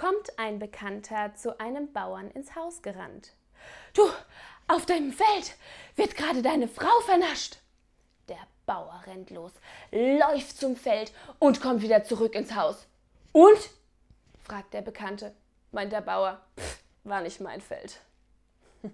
kommt ein Bekannter zu einem Bauern ins Haus gerannt. Du, auf deinem Feld wird gerade deine Frau vernascht. Der Bauer rennt los, läuft zum Feld und kommt wieder zurück ins Haus. Und? fragt der Bekannte. Meint der Bauer, Pff, war nicht mein Feld.